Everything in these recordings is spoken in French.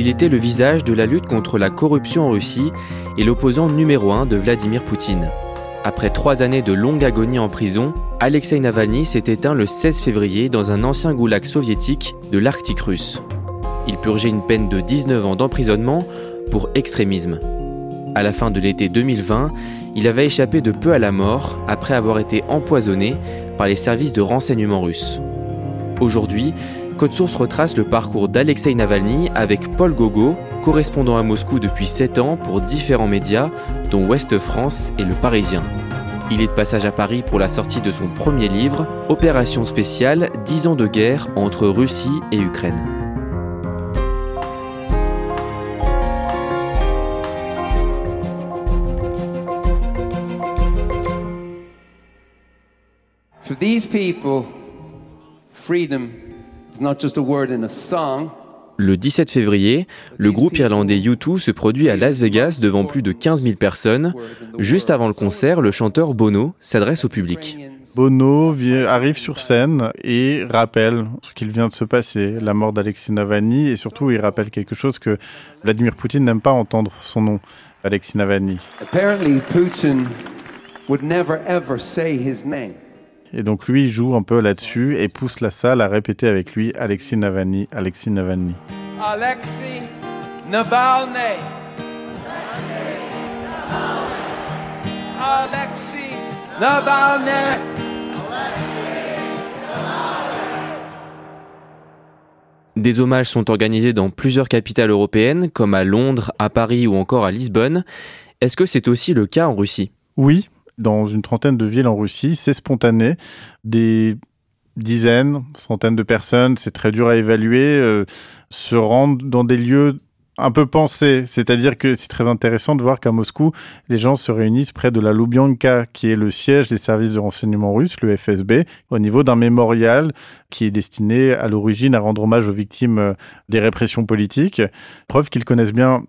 Il était le visage de la lutte contre la corruption en Russie et l'opposant numéro un de Vladimir Poutine. Après trois années de longue agonie en prison, Alexei Navalny s'est éteint le 16 février dans un ancien goulag soviétique de l'Arctique russe. Il purgeait une peine de 19 ans d'emprisonnement pour extrémisme. À la fin de l'été 2020, il avait échappé de peu à la mort après avoir été empoisonné par les services de renseignement russes. Aujourd'hui, Code Source retrace le parcours d'Alexei Navalny avec Paul Gogo, correspondant à Moscou depuis 7 ans pour différents médias, dont Ouest France et Le Parisien. Il est de passage à Paris pour la sortie de son premier livre, Opération spéciale 10 ans de guerre entre Russie et Ukraine. Le 17 février, le groupe irlandais U2 se produit à Las Vegas devant plus de 15 000 personnes. Juste avant le concert, le chanteur Bono s'adresse au public. Bono arrive sur scène et rappelle ce qu'il vient de se passer, la mort d'Alexei Navalny, et surtout il rappelle quelque chose que Vladimir Poutine n'aime pas entendre son nom, Alexei Navalny. Apparently, Putin would never ever say his name. Et donc lui il joue un peu là-dessus et pousse la salle à répéter avec lui Alexis Navalny, Alexis Navalny. Alexei Navalny. Alexei Navalny. Des hommages sont organisés dans plusieurs capitales européennes, comme à Londres, à Paris ou encore à Lisbonne. Est-ce que c'est aussi le cas en Russie? Oui, dans une trentaine de villes en Russie. C'est spontané. Des dizaines, centaines de personnes, c'est très dur à évaluer, euh, se rendent dans des lieux un peu pensés. C'est-à-dire que c'est très intéressant de voir qu'à Moscou, les gens se réunissent près de la Lubyanka, qui est le siège des services de renseignement russes, le FSB, au niveau d'un mémorial qui est destiné à l'origine à rendre hommage aux victimes euh, des répressions politiques. Preuve qu'ils connaissent bien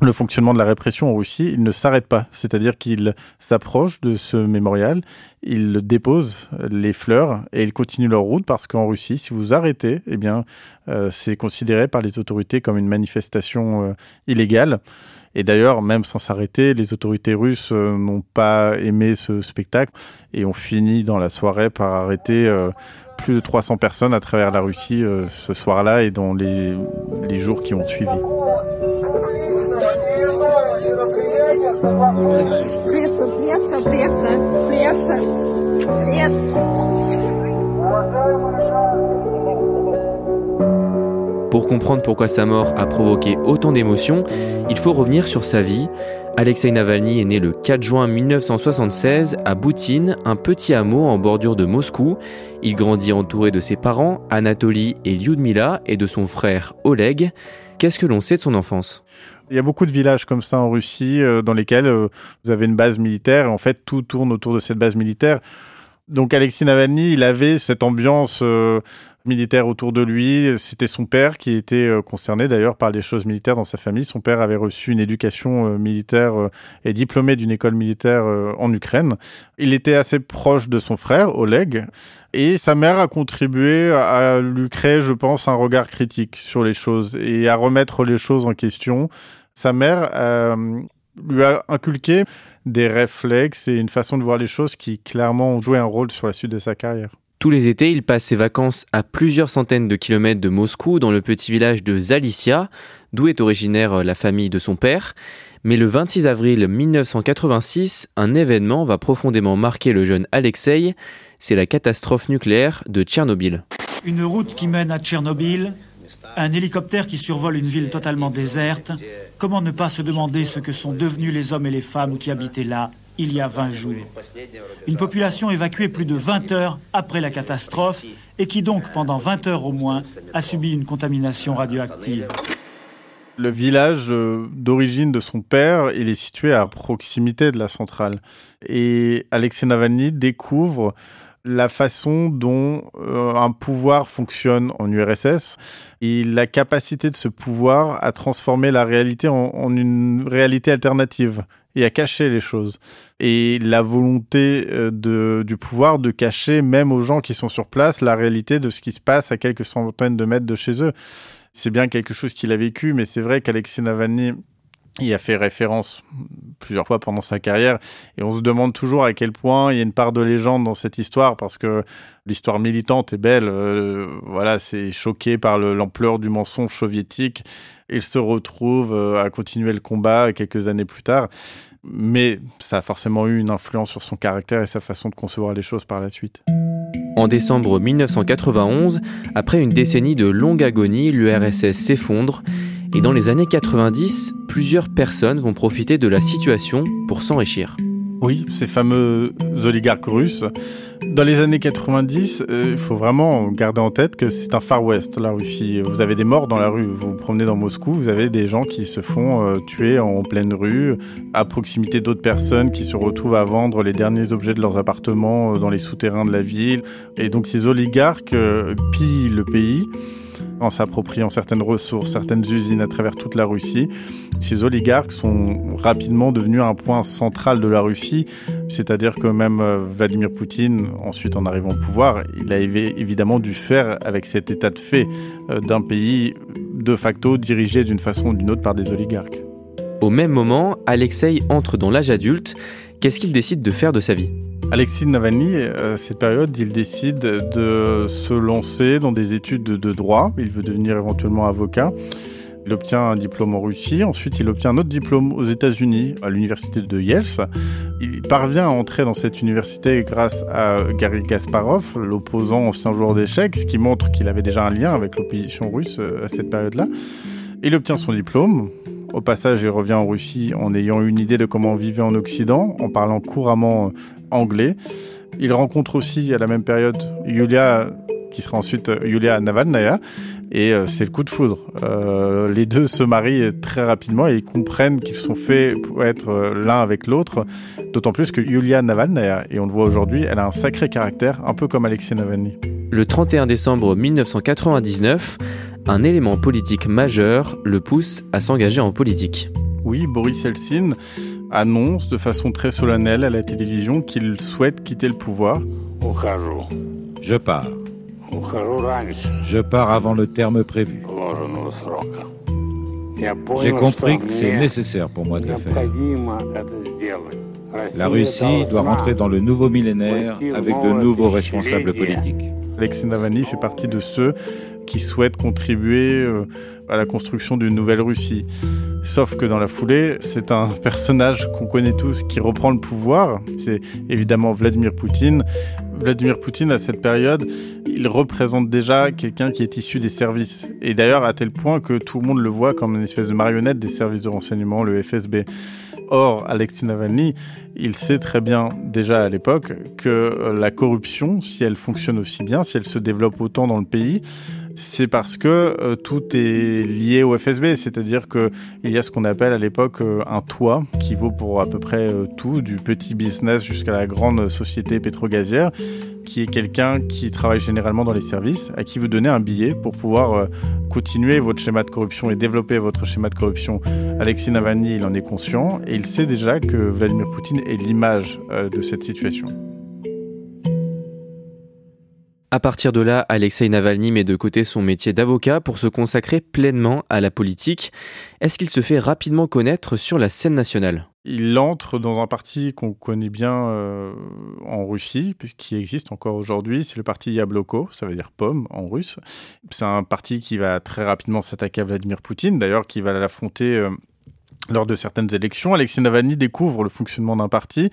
le fonctionnement de la répression en Russie, il ne s'arrête pas. C'est-à-dire qu'il s'approche de ce mémorial, il dépose les fleurs et il continue leur route parce qu'en Russie, si vous arrêtez, eh bien, euh, c'est considéré par les autorités comme une manifestation euh, illégale. Et d'ailleurs, même sans s'arrêter, les autorités russes euh, n'ont pas aimé ce spectacle et ont fini dans la soirée par arrêter plus de 300 personnes à travers la Russie ce soir-là et dans les jours qui ont suivi. Pour comprendre pourquoi sa mort a provoqué autant d'émotions, il faut revenir sur sa vie. Alexei Navalny est né le 4 juin 1976 à Boutine, un petit hameau en bordure de Moscou. Il grandit entouré de ses parents, Anatoly et Lyudmila, et de son frère Oleg. Qu'est-ce que l'on sait de son enfance? Il y a beaucoup de villages comme ça en Russie euh, dans lesquels euh, vous avez une base militaire et en fait tout tourne autour de cette base militaire. Donc Alexis Navalny, il avait cette ambiance euh, militaires autour de lui. C'était son père qui était euh, concerné d'ailleurs par les choses militaires dans sa famille. Son père avait reçu une éducation euh, militaire euh, et diplômé d'une école militaire en Ukraine. Il était assez proche de son frère, Oleg, et sa mère a contribué à lui créer, je pense, un regard critique sur les choses et à remettre les choses en question. Sa mère lui a inculqué des réflexes et une façon de voir les choses qui clairement ont joué un rôle sur la suite de sa carrière. Tous les étés, il passe ses vacances à plusieurs centaines de kilomètres de Moscou, dans le petit village de Zalicia, d'où est originaire euh, la famille de son père. Mais le 26 avril 1986, un événement va profondément marquer le jeune Alexei, c'est la catastrophe nucléaire de Tchernobyl. Une route qui mène à Tchernobyl, un hélicoptère qui survole une ville totalement déserte, comment ne pas se demander ce que sont devenus les hommes et les femmes qui habitaient là? Il y a 20 jours. Une population évacuée plus de 20 heures après la catastrophe et qui donc, pendant 20 heures au moins, a subi une contamination radioactive. Le village euh, d'origine de son père, il est situé à proximité de la centrale. Et Alexei Navalny découvre la façon dont euh, un pouvoir fonctionne en URSS et la capacité de ce pouvoir à transformer la réalité en une réalité alternative et à cacher les choses. Et la volonté euh, de, du pouvoir de cacher, même aux gens qui sont sur place, la réalité de ce qui se passe à quelques centaines de mètres de chez eux. C'est bien quelque chose qu'il a vécu, mais c'est vrai qu'Alexei Navalny y a fait référence plusieurs fois pendant sa carrière et on se demande toujours à quel point il y a une part de légende dans cette histoire parce que l'histoire militante est belle. Euh, voilà, c'est choqué par l'ampleur du mensonge soviétique il se retrouve euh, à continuer le combat quelques années plus tard. Mais ça a forcément eu une influence sur son caractère et sa façon de concevoir les choses par la suite. En décembre 1991, après une décennie de longue agonie, l'URSS s'effondre et dans les années 90, plusieurs personnes vont profiter de la situation pour s'enrichir. Oui, ces fameux oligarques russes. Dans les années 90, euh, il faut vraiment garder en tête que c'est un Far West, la Russie. Vous avez des morts dans la rue. Vous vous promenez dans Moscou, vous avez des gens qui se font euh, tuer en pleine rue, à proximité d'autres personnes qui se retrouvent à vendre les derniers objets de leurs appartements euh, dans les souterrains de la ville. Et donc ces oligarques pillent le pays en s'appropriant certaines ressources, certaines usines à travers toute la Russie. Ces oligarques sont rapidement devenus un point central de la Russie, c'est-à-dire que même euh, Vladimir Poutine, ensuite en arrivant au pouvoir, il a évidemment dû faire avec cet état de fait euh, d'un pays de facto dirigé d'une façon ou d'une autre par des oligarques. Au même moment, Alexei entre dans l'âge adulte. Qu'est-ce qu'il décide de faire de sa vie? Alexis Navalny, à cette période, il décide de se lancer dans des études de droit. Il veut devenir éventuellement avocat. Il obtient un diplôme en Russie, ensuite il obtient un autre diplôme aux États-Unis, à l'université de Yale. Il parvient à entrer dans cette université grâce à Gary Kasparov, l'opposant ancien joueur d'échecs, ce qui montre qu'il avait déjà un lien avec l'opposition russe euh, à cette période-là. Il obtient son diplôme. Au passage, il revient en Russie en ayant une idée de comment on vivait en Occident, en parlant couramment euh, anglais. Il rencontre aussi à la même période Yulia, qui sera ensuite euh, Yulia Navalnaya, et euh, c'est le coup de foudre. les deux se marient très rapidement et ils comprennent qu'ils sont faits pour être l'un avec l'autre, d'autant plus que Yulia Navalnaya, et on le voit aujourd'hui, elle a un sacré caractère, un peu comme Alexei Navalny. Le 31 décembre 1999, un élément politique majeur le pousse à s'engager en politique. Oui, Boris Eltsine annonce de façon très solennelle à la télévision qu'il souhaite quitter le pouvoir. Je pars. Je pars avant le terme prévu. J'ai compris que c'est nécessaire pour moi de le faire. La Russie doit rentrer dans le nouveau millénaire avec de nouveaux responsables politiques. Alexei Navalny fait partie de ceux qui souhaitent contribuer euh, à la construction d'une nouvelle Russie. Sauf que dans la foulée, c'est un personnage qu'on connaît tous qui reprend le pouvoir. C'est évidemment Vladimir Poutine. Vladimir Poutine, à cette période, il représente déjà quelqu'un qui est issu des services. Et d'ailleurs, à tel point que tout le monde le voit comme une espèce de marionnette des services de renseignement, le FSB. Or, Alexei Navalny, il sait très bien déjà à l'époque que la corruption, si elle fonctionne aussi bien, si elle se développe autant dans le pays, c'est parce que euh, tout est lié au FSB, c'est-à-dire qu'il y a ce qu'on appelle à l'époque euh, un toit qui vaut pour à peu près euh, tout, du petit business jusqu'à la grande société pétrogazière, qui est quelqu'un qui travaille généralement dans les services, à qui vous donnez un billet pour pouvoir continuer votre schéma de corruption et développer votre schéma de corruption. Alexis Navalny, il en est conscient et il sait déjà que Vladimir Poutine est l'image de cette situation. À partir de là, Alexei Navalny met de côté son métier d'avocat pour se consacrer pleinement à la politique. Est-ce qu'il se fait rapidement connaître sur la scène nationale? Il entre dans un parti qu'on connaît bien euh, en Russie, qui existe encore aujourd'hui, c'est le parti Yabloko, ça veut dire pomme en russe. C'est un parti qui va très rapidement s'attaquer à Vladimir Poutine, d'ailleurs qui va l'affronter euh, lors de certaines élections. Alexei Navalny découvre le fonctionnement d'un parti.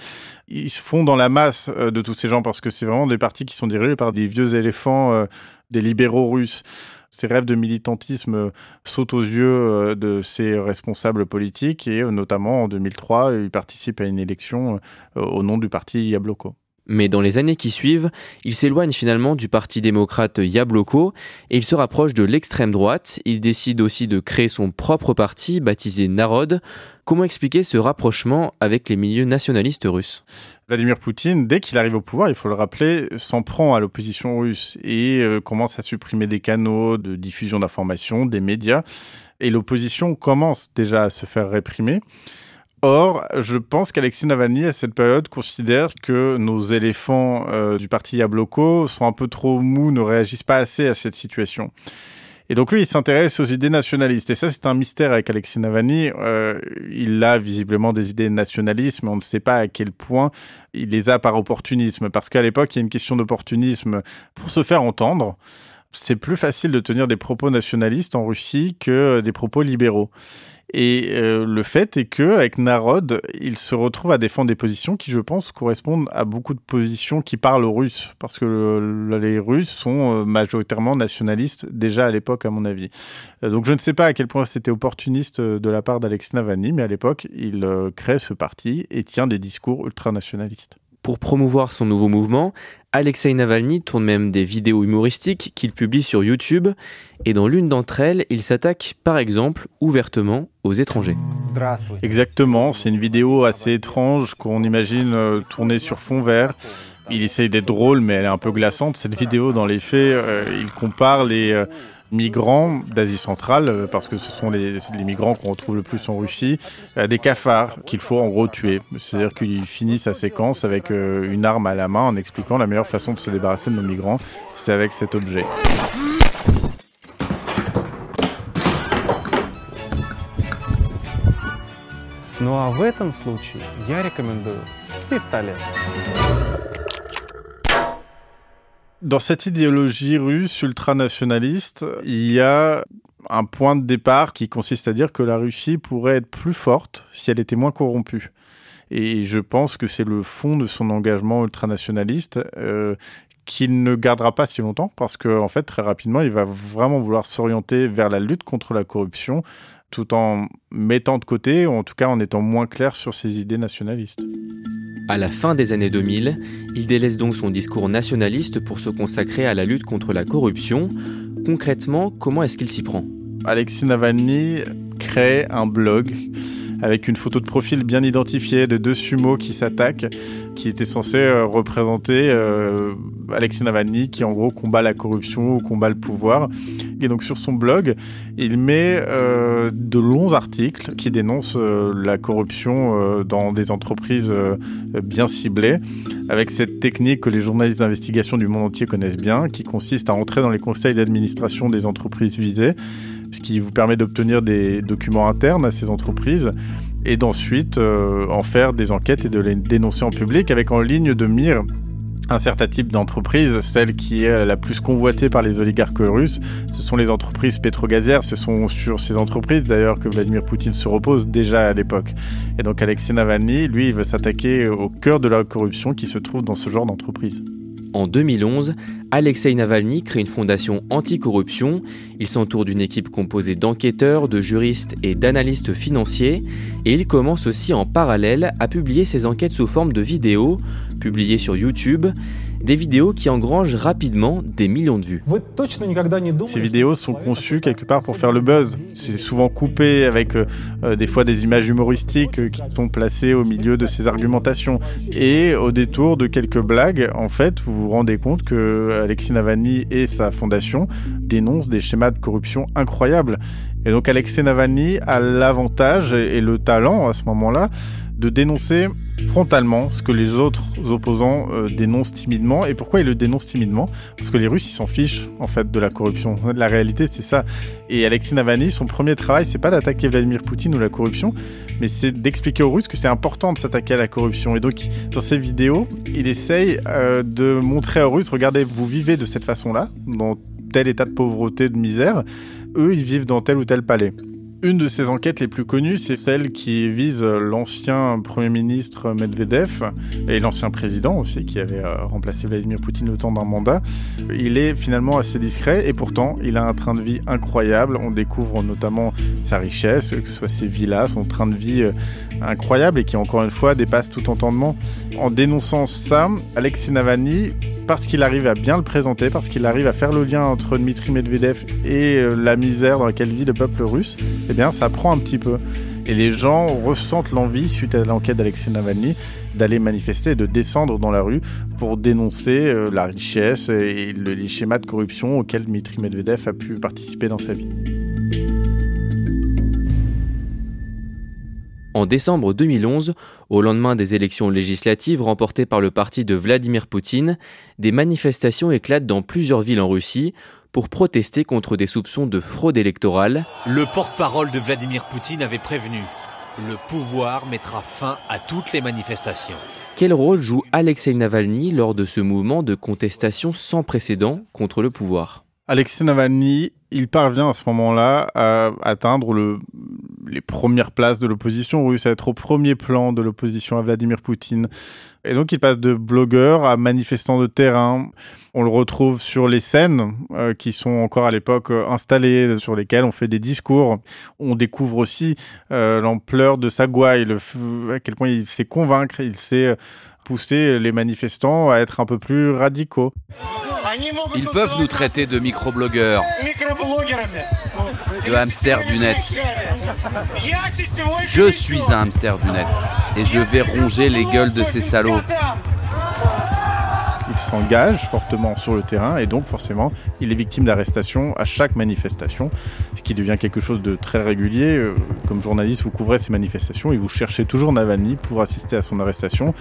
Ils se font dans la masse euh, de tous ces gens parce que c'est vraiment des partis qui sont dirigés par des vieux éléphants, euh, des libéraux russes. Ces rêves de militantisme euh, sautent aux yeux de ces responsables politiques et notamment en 2003, ils participent à une élection au nom du parti Yabloko. Mais dans les années qui suivent, il s'éloigne finalement du parti démocrate Yabloko et il se rapproche de l'extrême droite. Il décide aussi de créer son propre parti baptisé Narod. Comment expliquer ce rapprochement avec les milieux nationalistes russes? Vladimir Poutine, dès qu'il arrive au pouvoir, il faut le rappeler, s'en prend à l'opposition russe et euh, commence à supprimer des canaux de diffusion d'informations, des médias. Et l'opposition commence déjà à se faire réprimer. Or, je pense qu'Alexis Navalny, à cette période, considère que nos éléphants euh, du parti Yabloko sont un peu trop mous, ne réagissent pas assez à cette situation. Et donc lui, il s'intéresse aux idées nationalistes. Et ça, c'est un mystère avec Alexis Navalny. Euh, il a visiblement des idées nationalistes, mais on ne sait pas à quel point il les a par opportunisme. Parce qu'à l'époque, il y a une question d'opportunisme pour se faire entendre. C'est plus facile de tenir des propos nationalistes en Russie que des propos libéraux. Et euh, le fait est que avec Narod, il se retrouve à défendre des positions qui, je pense, correspondent à beaucoup de positions qui parlent aux Russes, parce que les Russes sont euh, majoritairement nationalistes déjà à l'époque, à mon avis. Euh, donc je ne sais pas à quel point c'était opportuniste de la part d'Alex Navalny, mais à l'époque, il crée ce parti et tient des discours ultranationalistes. Pour promouvoir son nouveau mouvement, Alexei Navalny tourne même des vidéos humoristiques qu'il publie sur YouTube, et dans l'une d'entre elles, il s'attaque par exemple ouvertement aux étrangers. Exactement, c'est une vidéo assez étrange qu'on imagine euh, tournée sur fond vert. Il essaye d'être drôle, mais elle est un peu glaçante. Cette vidéo, dans les faits, euh, il compare les... Euh, migrants d'Asie centrale, euh, parce que ce sont les, migrants qu'on retrouve le plus en Russie, euh, des cafards qu'il faut en gros tuer. C'est-à-dire qu'il finit sa séquence avec euh, une arme à la main en expliquant la meilleure façon de se débarrasser de nos migrants, c'est avec cet objet. Ну а в этом случае я рекомендую пистолет. Dans cette idéologie russe ultranationaliste, il y a un point de départ qui consiste à dire que la Russie pourrait être plus forte si elle était moins corrompue. Et je pense que c'est le fond de son engagement ultranationaliste euh, qu'il ne gardera pas si longtemps parce qu'en en fait, très rapidement, il va vraiment vouloir s'orienter vers la lutte contre la corruption tout en mettant de côté, ou en tout cas en étant moins clair sur ses idées nationalistes. À la fin des années 2000, il délaisse donc son discours nationaliste pour se consacrer à la lutte contre la corruption. Concrètement, comment est-ce qu'il s'y prend? Alexis Navalny crée un blog avec une photo de profil bien identifiée de deux sumos qui s'attaquent, qui était censé euh, représenter euh, Alexis Navalny qui en gros combat la corruption ou combat le pouvoir. Et donc sur son blog, il met euh, de longs articles qui dénoncent la corruption dans des entreprises bien ciblées, avec cette technique que les journalistes d'investigation du monde entier connaissent bien, qui consiste à entrer dans les conseils d'administration des entreprises visées, ce qui vous permet d'obtenir des documents internes à ces entreprises et d'ensuite en faire des enquêtes et de les dénoncer en public avec en ligne de mire un certain type d'entreprise, celle qui est la plus convoitée par les oligarques russes, ce sont les entreprises pétrogazières. Ce sont sur ces entreprises d'ailleurs que Vladimir Poutine se repose déjà à l'époque. Et donc Alexei Navalny, lui, il veut s'attaquer au cœur de la corruption qui se trouve dans ce genre d'entreprise. En 2011, Alexei Navalny crée une fondation anticorruption. Il s'entoure d'une équipe composée d'enquêteurs, de juristes et d'analystes financiers. Et il commence aussi en parallèle à publier ses enquêtes sous forme de vidéos, publiées sur YouTube. Des vidéos qui engrangent rapidement des millions de vues. Ces vidéos sont conçues quelque part pour faire le buzz. C'est souvent coupé avec euh, euh, des fois des images humoristiques euh, qui sont placées au milieu de ces argumentations. Et au détour de quelques blagues, en fait, vous vous rendez compte que Alexis Navalny et sa fondation dénoncent des schémas de corruption incroyables. Et donc Alexei Navalny a l'avantage et le talent à ce moment-là de dénoncer frontalement ce que les autres opposants euh, dénoncent timidement. Et pourquoi ils le dénoncent timidement? Parce que les Russes, ils s'en fichent, en fait, de la corruption. La réalité, c'est ça. Et Alexei Navalny, son premier travail, c'est pas d'attaquer Vladimir Poutine ou la corruption, mais c'est d'expliquer aux Russes que c'est important de s'attaquer à la corruption. Et donc, dans ses vidéos, il essaye euh, de montrer aux Russes, regardez, vous vivez de cette façon-là, dans tel état de pauvreté, de misère. Eux, ils vivent dans tel ou tel palais. Une de ces enquêtes les plus connues, c'est celle qui vise l'ancien Premier ministre Medvedev et l'ancien président aussi, qui avait euh, remplacé Vladimir Poutine le temps d'un mandat. Il est finalement assez discret et pourtant, il a un train de vie incroyable. On découvre notamment sa richesse, que ce soit ses villas, son train de vie euh, incroyable et qui, encore une fois, dépasse tout entendement. En dénonçant ça, Alexei Navalny parce qu'il arrive à bien le présenter, parce qu'il arrive à faire le lien entre Dmitri Medvedev et euh, la misère dans laquelle vit le peuple russe, eh bien ça prend un petit peu. Et les gens ressentent l'envie, suite à l'enquête d'Alexei Navalny, d'aller manifester et de descendre dans la rue pour dénoncer euh, la richesse et les schémas de corruption auxquels Dmitri Medvedev a pu participer dans sa vie. En décembre 2011, au lendemain des élections législatives remportées par le parti de Vladimir Poutine, des manifestations éclatent dans plusieurs villes en Russie pour protester contre des soupçons de fraude électorale. Le porte-parole de Vladimir Poutine avait prévenu. Le pouvoir mettra fin à toutes les manifestations. Quel rôle joue Alexei Navalny lors de ce mouvement de contestation sans précédent contre le pouvoir? Alexei Navalny, il parvient à ce moment-là à atteindre le, les premières places de l'opposition russe, à être au premier plan de l'opposition à Vladimir Poutine. Et donc il passe de blogueur à manifestant de terrain. On le retrouve sur les scènes euh, qui sont encore à l'époque euh, installées, sur lesquelles on fait des discours. On découvre aussi euh, l'ampleur de sa gouaille, le, à quel point il sait convaincre, il sait pousser les manifestants à être un peu plus radicaux. Ils peuvent nous traiter de microblogueurs, de hamster du net. Je suis un hamster du net. Et je vais ronger les gueules de ces salauds s'engage fortement sur le terrain et donc forcément il est victime d'arrestation à chaque manifestation, ce qui devient quelque chose de très régulier. Euh, comme journaliste, vous couvrez ces manifestations et vous cherchez toujours Navalny pour assister à son arrestation,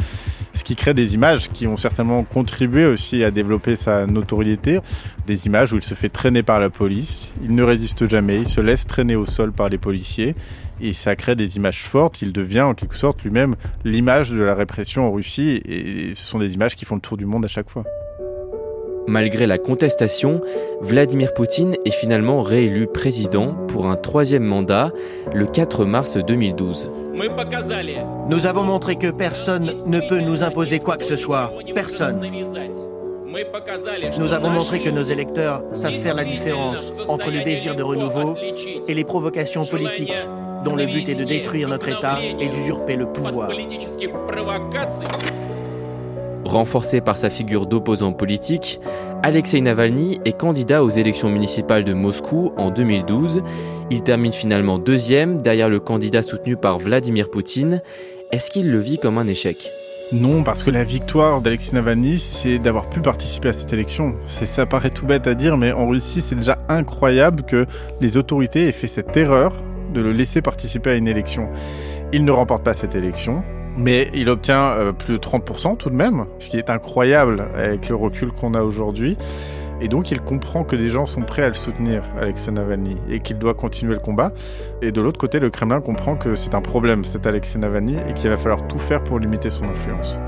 ce qui crée des images qui ont certainement contribué aussi à développer sa notoriété, des images où il se fait traîner par la police, il ne résiste jamais, il se laisse traîner au sol par les policiers et ça crée des images fortes. Il devient en quelque sorte lui-même l'image de la répression en Russie et ce sont des images qui font le tour du monde à chaque fois. Malgré la contestation, Vladimir Poutine est finalement réélu président pour un troisième mandat le 4 mars 2012. Nous avons montré que personne ne peut nous imposer quoi que ce soit. Personne. Nous avons montré que nos électeurs savent faire la différence entre le désir de renouveau et les provocations politiques dont le but est de détruire notre État et d'usurper le pouvoir. Renforcé par sa figure d'opposant politique, Alexei Navalny est candidat aux élections municipales de Moscou en 2012. Il termine finalement deuxième derrière le candidat soutenu par Vladimir Poutine. Est-ce qu'il le vit comme un échec? Non, parce que la victoire d'Alexei Navalny, c'est d'avoir pu participer à cette élection. ça paraît tout bête à dire, mais en Russie, c'est déjà incroyable que les autorités aient fait cette erreur de le laisser participer à une élection. Il ne remporte pas cette élection, mais il obtient euh, plus de 30% tout de même, ce qui est incroyable avec le recul qu'on a aujourd'hui. Et donc il comprend que des gens sont prêts à le soutenir, Alexei Navalny, et qu'il doit continuer le combat. Et de l'autre côté, le Kremlin comprend que c'est un problème, cet Alexei Navalny, et qu'il va falloir tout faire pour limiter son influence.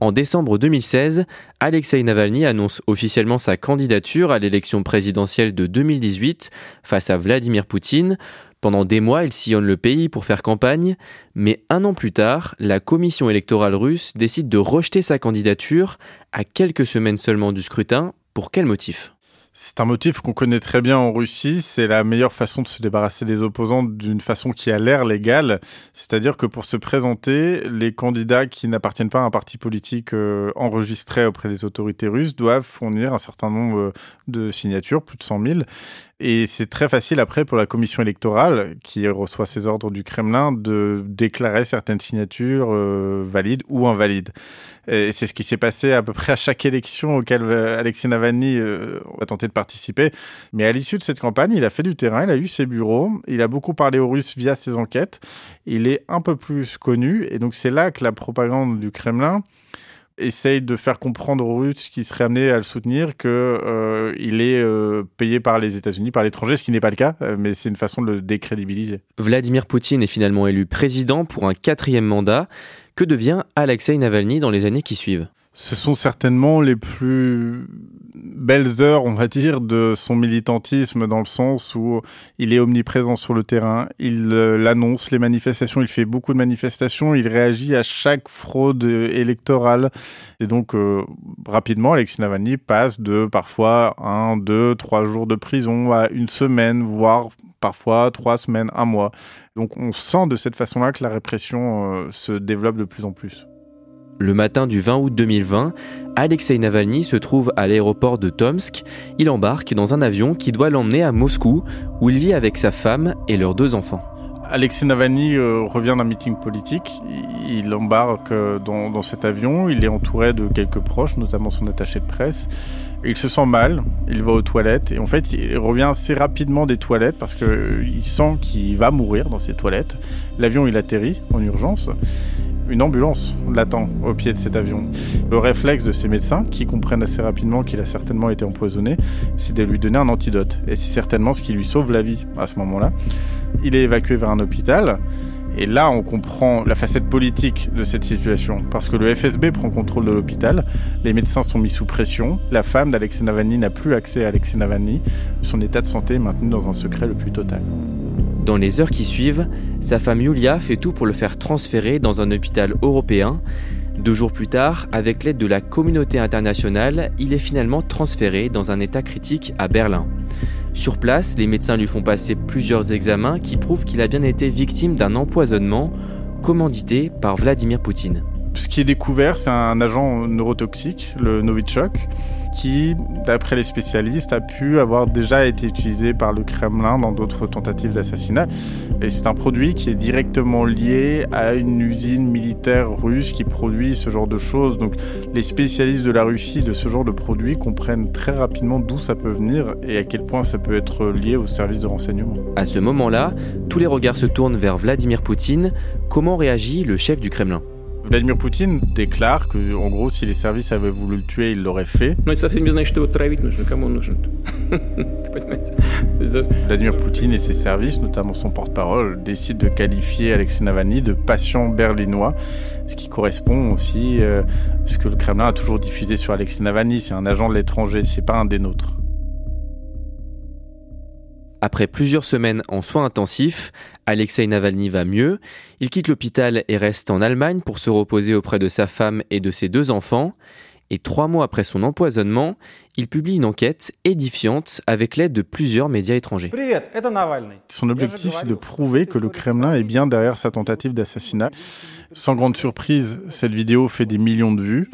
En décembre 2016, Alexei Navalny annonce officiellement sa candidature à l'élection présidentielle de 2018 face à Vladimir Poutine. Pendant des mois, il sillonne le pays pour faire campagne, mais un an plus tard, la commission électorale russe décide de rejeter sa candidature à quelques semaines seulement du scrutin. Pour quel motif? C'est un motif qu'on connaît très bien en Russie. C'est la meilleure façon de se débarrasser des opposants d'une façon qui a l'air légale. C'est-à-dire que pour se présenter, les candidats qui n'appartiennent pas à un parti politique euh, enregistré auprès des autorités russes doivent fournir un certain nombre euh, de signatures, plus de 100 000. Et c'est très facile après pour la commission électorale, qui reçoit ses ordres du Kremlin, de déclarer certaines signatures euh, valides ou invalides. Et c'est ce qui s'est passé à peu près à chaque élection auquel euh, Alexei Navalny euh, a tenté de participer. Mais à l'issue de cette campagne, il a fait du terrain, il a eu ses bureaux, il a beaucoup parlé aux Russes via ses enquêtes. Il est un peu plus connu. Et donc c'est là que la propagande du Kremlin essaye de faire comprendre aux Russes qui seraient amenés à le soutenir qu'il euh, est euh, payé par les États-Unis, par l'étranger, ce qui n'est pas le cas, euh, mais c'est une façon de le décrédibiliser. Vladimir Poutine est finalement élu président pour un quatrième mandat. Que devient Alexei Navalny dans les années qui suivent? Ce sont certainement les plus belles heures, on va dire, de son militantisme dans le sens où il est omniprésent sur le terrain, il euh, l'annonce, les manifestations, il fait beaucoup de manifestations, il réagit à chaque fraude électorale. Et donc, euh, rapidement, Alexis Navalny passe de parfois un, deux, trois jours de prison à une semaine, voire parfois trois semaines, un mois. Donc on sent de cette façon-là que la répression euh, se développe de plus en plus. Le matin du 20 août 2020, Alexei Navalny se trouve à l'aéroport de Tomsk. Il embarque dans un avion qui doit l'emmener à Moscou, où il vit avec sa femme et leurs deux enfants. Alexei Navalny euh, revient d'un meeting politique. Il embarque euh, dans, dans, cet avion. Il est entouré de quelques proches, notamment son attaché de presse. Il se sent mal. Il va aux toilettes. Et en fait, il revient assez rapidement des toilettes parce qu'il euh, sent qu'il va mourir dans ces toilettes. L'avion, il atterrit en urgence une ambulance l'attend au pied de cet avion. Le réflexe de ces médecins, qui comprennent assez rapidement qu'il a certainement été empoisonné, c'est de lui donner un antidote. Et c'est certainement ce qui lui sauve la vie à ce moment-là. Il est évacué vers un hôpital. Et là, on comprend la facette politique de cette situation, parce que le FSB prend contrôle de l'hôpital, les médecins sont mis sous pression, la femme d'Alexei Navalny n'a plus accès à Alexei Navalny, son état de santé est maintenu dans un secret le plus total. Dans les heures qui suivent, sa femme Yulia fait tout pour le faire transférer dans un hôpital européen. Deux jours plus tard, avec l'aide de la communauté internationale, il est finalement transféré dans un état critique à Berlin. Sur place, les médecins lui font passer plusieurs examens qui prouvent qu'il a bien été victime d'un empoisonnement commandité par Vladimir Poutine. Ce qui est découvert, c'est un agent neurotoxique, le Novichok, qui, d'après les spécialistes, a pu avoir déjà été utilisé par le Kremlin dans d'autres tentatives d'assassinat. Et c'est un produit qui est directement lié à une usine militaire russe qui produit ce genre de choses. Donc les spécialistes de la Russie de ce genre de produit comprennent très rapidement d'où ça peut venir et à quel point ça peut être lié aux services de renseignement. À ce moment-là, tous les regards se tournent vers Vladimir Poutine. Comment réagit le chef du Kremlin? Vladimir Poutine déclare que, en gros, si les services avaient voulu le tuer, ils l'auraient fait. Vladimir Poutine et ses services, notamment son porte-parole, décident de qualifier Alexei Navalny de patient berlinois, ce qui correspond aussi euh, à ce que le Kremlin a toujours diffusé sur Alexei Navalny. C'est un agent de l'étranger, c'est pas un des nôtres. Après plusieurs semaines en soins intensifs, Alexei Navalny va mieux. Il quitte l'hôpital et reste en Allemagne pour se reposer auprès de sa femme et de ses deux enfants. Et trois mois après son empoisonnement, il publie une enquête édifiante avec l'aide de plusieurs médias étrangers. Son objectif, c'est de prouver que le Kremlin est bien derrière sa tentative d'assassinat. Sans grande surprise, cette vidéo fait des millions de vues.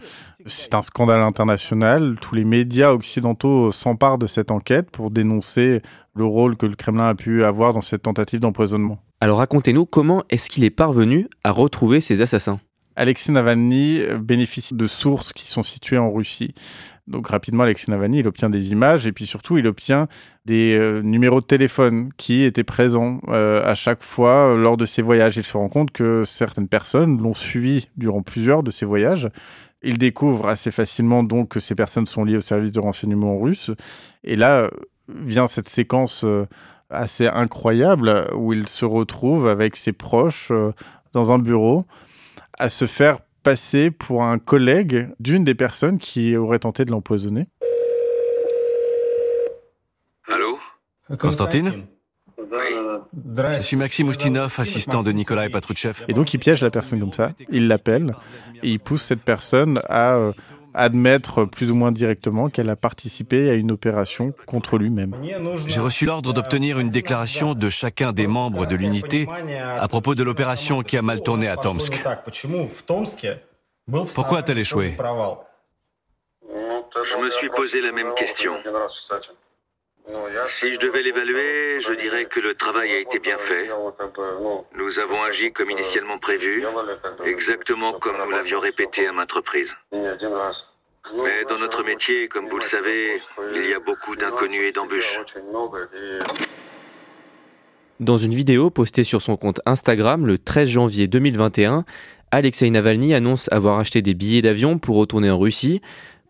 C'est un scandale international. Tous les médias occidentaux s'emparent de cette enquête pour dénoncer le rôle que le Kremlin a pu avoir dans cette tentative d'empoisonnement. Alors racontez-nous comment est-ce qu'il est parvenu à retrouver ces assassins Alexei Navalny bénéficie de sources qui sont situées en Russie. Donc rapidement, Alexei Navalny, il obtient des images et puis surtout, il obtient des euh, numéros de téléphone qui étaient présents euh, à chaque fois euh, lors de ses voyages. Il se rend compte que certaines personnes l'ont suivi durant plusieurs de ses voyages. Il découvre assez facilement donc que ces personnes sont liées au service de renseignement russe. Et là vient cette séquence assez incroyable où il se retrouve avec ses proches dans un bureau à se faire passer pour un collègue d'une des personnes qui aurait tenté de l'empoisonner. Allô? Constantine je suis Maxime Oustinov, assistant de Nikolai Patrouchev. Et donc il piège la personne comme ça, il l'appelle et il pousse cette personne à euh, admettre plus ou moins directement qu'elle a participé à une opération contre lui-même. J'ai reçu l'ordre d'obtenir une déclaration de chacun des membres de l'unité à propos de l'opération qui a mal tourné à Tomsk. Pourquoi a-t-elle échoué? Je me suis posé la même question. Si je devais l'évaluer, je dirais que le travail a été bien fait. Nous avons agi comme initialement prévu, exactement comme nous l'avions répété à maintes reprises. Mais dans notre métier, comme vous le savez, il y a beaucoup d'inconnus et d'embûches. Dans une vidéo postée sur son compte Instagram le 13 janvier 2021, Alexei Navalny annonce avoir acheté des billets d'avion pour retourner en Russie.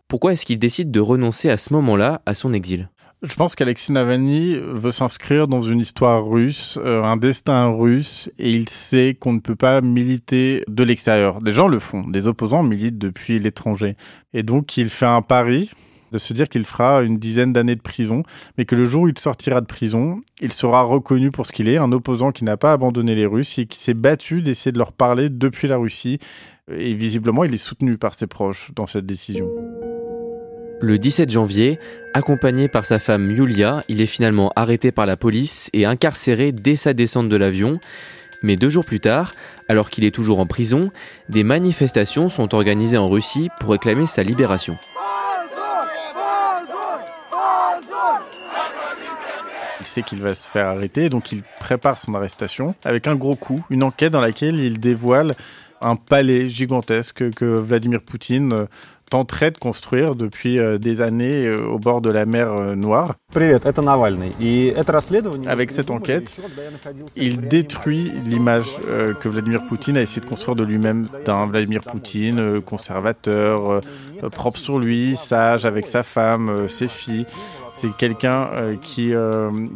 Pourquoi est-ce qu'il décide de renoncer à ce moment-là à son exil? Je pense qu'Alexis Navalny veut s'inscrire dans une histoire russe, euh, un destin russe, et il sait qu'on ne peut pas militer de l'extérieur. Des gens le font, des opposants militent depuis l'étranger. Et donc il fait un pari de se dire qu'il fera une dizaine d'années de prison, mais que le jour où il sortira de prison, il sera reconnu pour ce qu'il est, un opposant qui n'a pas abandonné les Russes et qui s'est battu d'essayer de leur parler depuis la Russie. Et visiblement, il est soutenu par ses proches dans cette décision. Le 17 janvier, accompagné par sa femme Yulia, il est finalement arrêté par la police et incarcéré dès sa descente de l'avion. Mais deux jours plus tard, alors qu'il est toujours en prison, des manifestations sont organisées en Russie pour réclamer sa libération. Il sait qu'il va se faire arrêter, donc il prépare son arrestation avec un gros coup, une enquête dans laquelle il dévoile un palais gigantesque que Vladimir Poutine tenterait de construire depuis euh, des années euh, au bord de la mer euh, Noire. Avec cette enquête, il détruit l'image que Vladimir Poutine a essayé de construire de lui-même d'un Vladimir Poutine conservateur, propre sur lui, sage avec sa femme, ses filles. C'est quelqu'un qui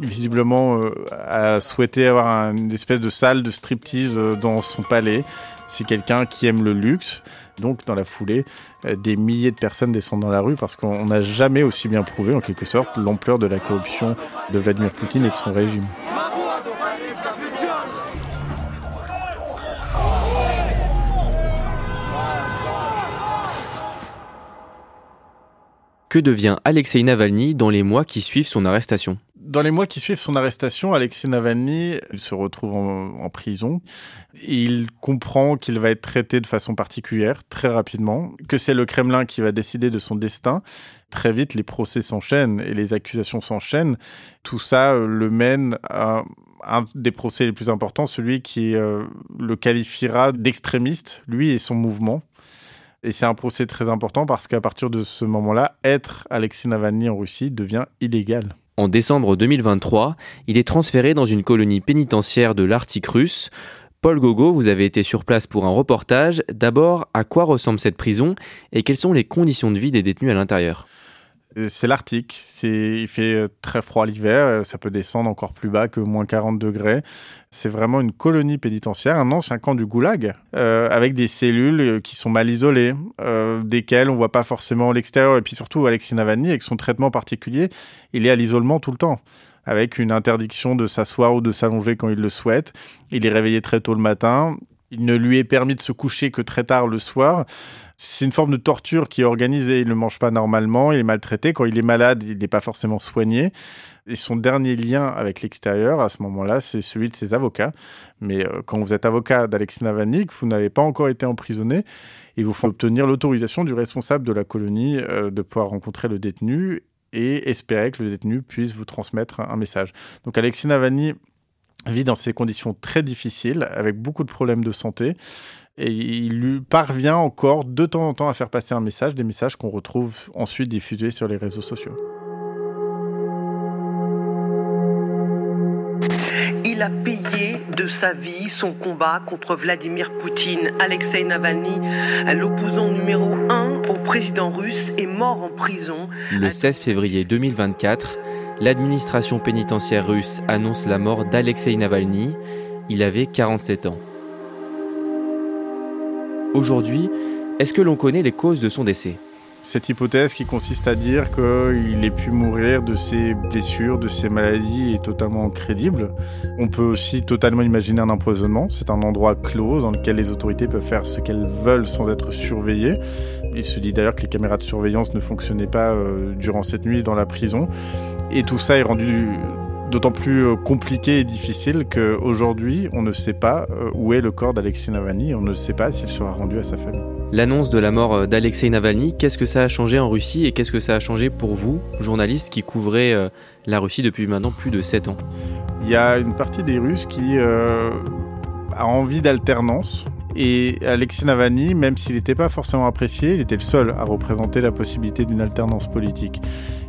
visiblement a souhaité avoir une espèce de salle de striptease dans son palais. C'est quelqu'un qui aime le luxe. Donc, dans la foulée, euh, des milliers de personnes descendent dans la rue parce qu'on n'a jamais aussi bien prouvé, en quelque sorte, l'ampleur de la corruption de Vladimir Poutine et de son régime. Que devient Alexei Navalny dans les mois qui suivent son arrestation? Dans les mois qui suivent son arrestation, Alexei Navalny se retrouve en, prison. Il comprend qu'il va être traité de façon particulière très rapidement, que c'est le Kremlin qui va décider de son destin. Très vite, les procès s'enchaînent et les accusations s'enchaînent. Tout ça euh, le mène à un des procès les plus importants, celui qui euh, le qualifiera d'extrémiste, lui et son mouvement. Et c'est un procès très important parce qu'à partir de ce moment-là, être Alexei Navalny en Russie devient illégal. En décembre 2023, il est transféré dans une colonie pénitentiaire de l'Arctique russe. Paul Gogo, vous avez été sur place pour un reportage. D'abord, à quoi ressemble cette prison et quelles sont les conditions de vie des détenus à l'intérieur? C'est l'Arctique. il fait euh, très froid l'hiver. Euh, ça peut descendre encore plus bas que moins 40 degrés. C'est vraiment une colonie pénitentiaire, un ancien camp du goulag, avec des cellules qui sont mal isolées, desquelles on voit pas forcément l'extérieur. Et puis surtout, Alexis Navalny, avec son traitement particulier, il est à l'isolement tout le temps avec une interdiction de s'asseoir ou de s'allonger quand il le souhaite. Il est réveillé très tôt le matin. Il ne lui est permis de se coucher que très tard le soir. C'est une forme de torture qui est organisée. Il ne mange pas normalement, il est maltraité. Quand il est malade, il n'est pas forcément soigné. Et son dernier lien avec l'extérieur, à ce moment-là, c'est celui de ses avocats. Mais euh, quand vous êtes avocat d'Alexis Navalny, vous n'avez pas encore été emprisonné, il vous faut obtenir l'autorisation du responsable de la colonie euh, de pouvoir rencontrer le détenu et espérer que le détenu puisse vous transmettre un message. Donc Alexis Navalny vit dans ces conditions très difficiles, avec beaucoup de problèmes de santé. Et il lui parvient encore de temps en temps à faire passer un message, des messages qu'on retrouve ensuite diffusés sur les réseaux sociaux. Il a payé de sa vie son combat contre Vladimir Poutine. Alexei Navalny, l'opposant numéro un au président russe, est mort en prison. Le 16 février 2024, l'administration pénitentiaire russe annonce la mort d'Alexei Navalny. Il avait 47 ans. Aujourd'hui, est-ce que l'on connaît les causes de son décès? Cette hypothèse qui consiste à dire qu'il ait pu mourir de ses blessures, de ses maladies est totalement crédible. On peut aussi totalement imaginer un empoisonnement. C'est un endroit clos dans lequel les autorités peuvent faire ce qu'elles veulent sans être surveillées. Il se dit d'ailleurs que les caméras de surveillance ne fonctionnaient pas euh, durant cette nuit dans la prison. Et tout ça est rendu d'autant plus euh, compliqué et difficile qu'aujourd'hui, on ne sait pas euh, où est le corps d'Alexei Navalny, on ne sait pas s'il sera rendu à sa famille. L'annonce de la mort euh, d'Alexei Navalny, qu'est-ce que ça a changé en Russie et qu'est-ce que ça a changé pour vous, journaliste qui couvrez la Russie depuis maintenant plus de 7 ans? Il y a une partie des Russes qui a envie d'alternance. Et Alexei Navalny, même s'il n'était pas forcément apprécié, il était le seul à représenter la possibilité d'une alternance politique.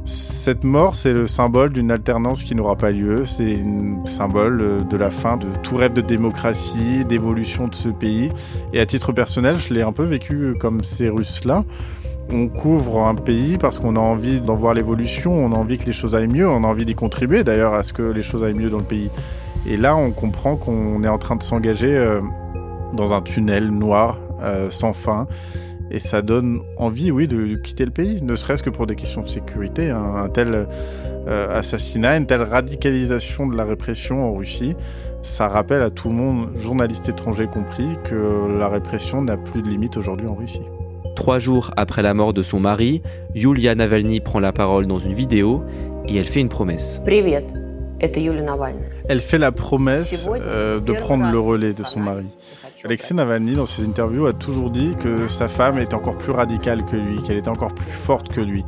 Cette mort, c'est le symbole d'une alternance qui n'aura pas lieu. C'est un symbole de la fin de tout rêve de démocratie, d'évolution de ce pays. Et à titre personnel, je l'ai un peu vécu comme ces Russes-là. On couvre un pays parce qu'on a envie d'en voir l'évolution, on a envie que les choses aillent mieux, on a envie d'y contribuer d'ailleurs à ce que les choses aillent mieux dans le pays. Et là, on comprend qu'on est en train de s'engager euh, dans un tunnel noir euh, sans fin et ça donne envie, oui, de quitter le pays, ne serait-ce que pour des questions de sécurité. Un, tel euh, assassinat, une telle radicalisation de la répression en Russie, ça rappelle à tout le monde, journalistes étrangers compris, que la répression n'a plus de limite aujourd'hui en Russie. Trois jours après la mort de son mari, Yulia Navalny prend la parole dans une vidéo et elle fait une promesse. Elle fait la promesse euh, de prendre le relais de son mari. Alexei Navalny, dans ses interviews, a toujours dit que sa femme était encore plus radicale que lui, qu'elle était encore plus forte que lui.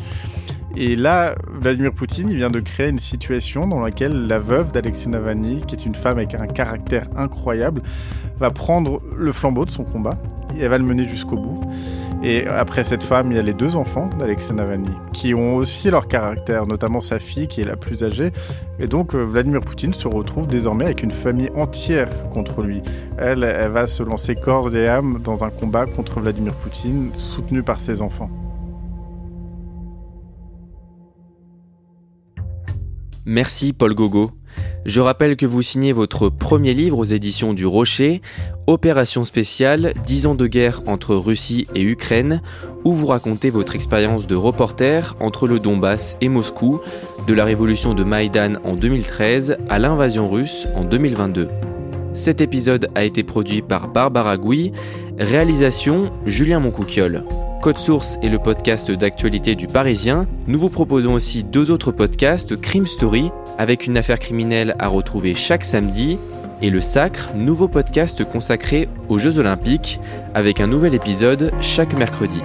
Et là, Vladimir Poutine, il vient de créer une situation dans laquelle la veuve d'Alexei Navalny, qui est une femme avec un caractère incroyable, va prendre le flambeau de son combat elle va le mener jusqu'au bout. Et après cette femme, il y a les deux enfants d'Alexei Navalny, qui ont aussi leur caractère, notamment sa fille qui est la plus âgée. Et donc euh, Vladimir Poutine se retrouve désormais avec une famille entière contre lui. Elle, elle va se lancer corps et âme dans un combat contre Vladimir Poutine, soutenu par ses enfants. Merci Paul Gogo. Je rappelle que vous signez votre premier livre aux éditions du Rocher, Opération spéciale, 10 ans de guerre entre Russie et Ukraine, où vous racontez votre expérience de reporter entre le Donbass et Moscou, de la révolution de Maïdan en 2013 à l'invasion russe en 2022. Cet épisode a été produit par Barbara Gouy, réalisation Julien Moncouquiole. Code Source est le podcast d'actualité du Parisien. Nous vous proposons aussi deux autres podcasts, Crime Story, avec une affaire criminelle à retrouver chaque samedi, et Le Sacre, nouveau podcast consacré aux Jeux Olympiques, avec un nouvel épisode chaque mercredi.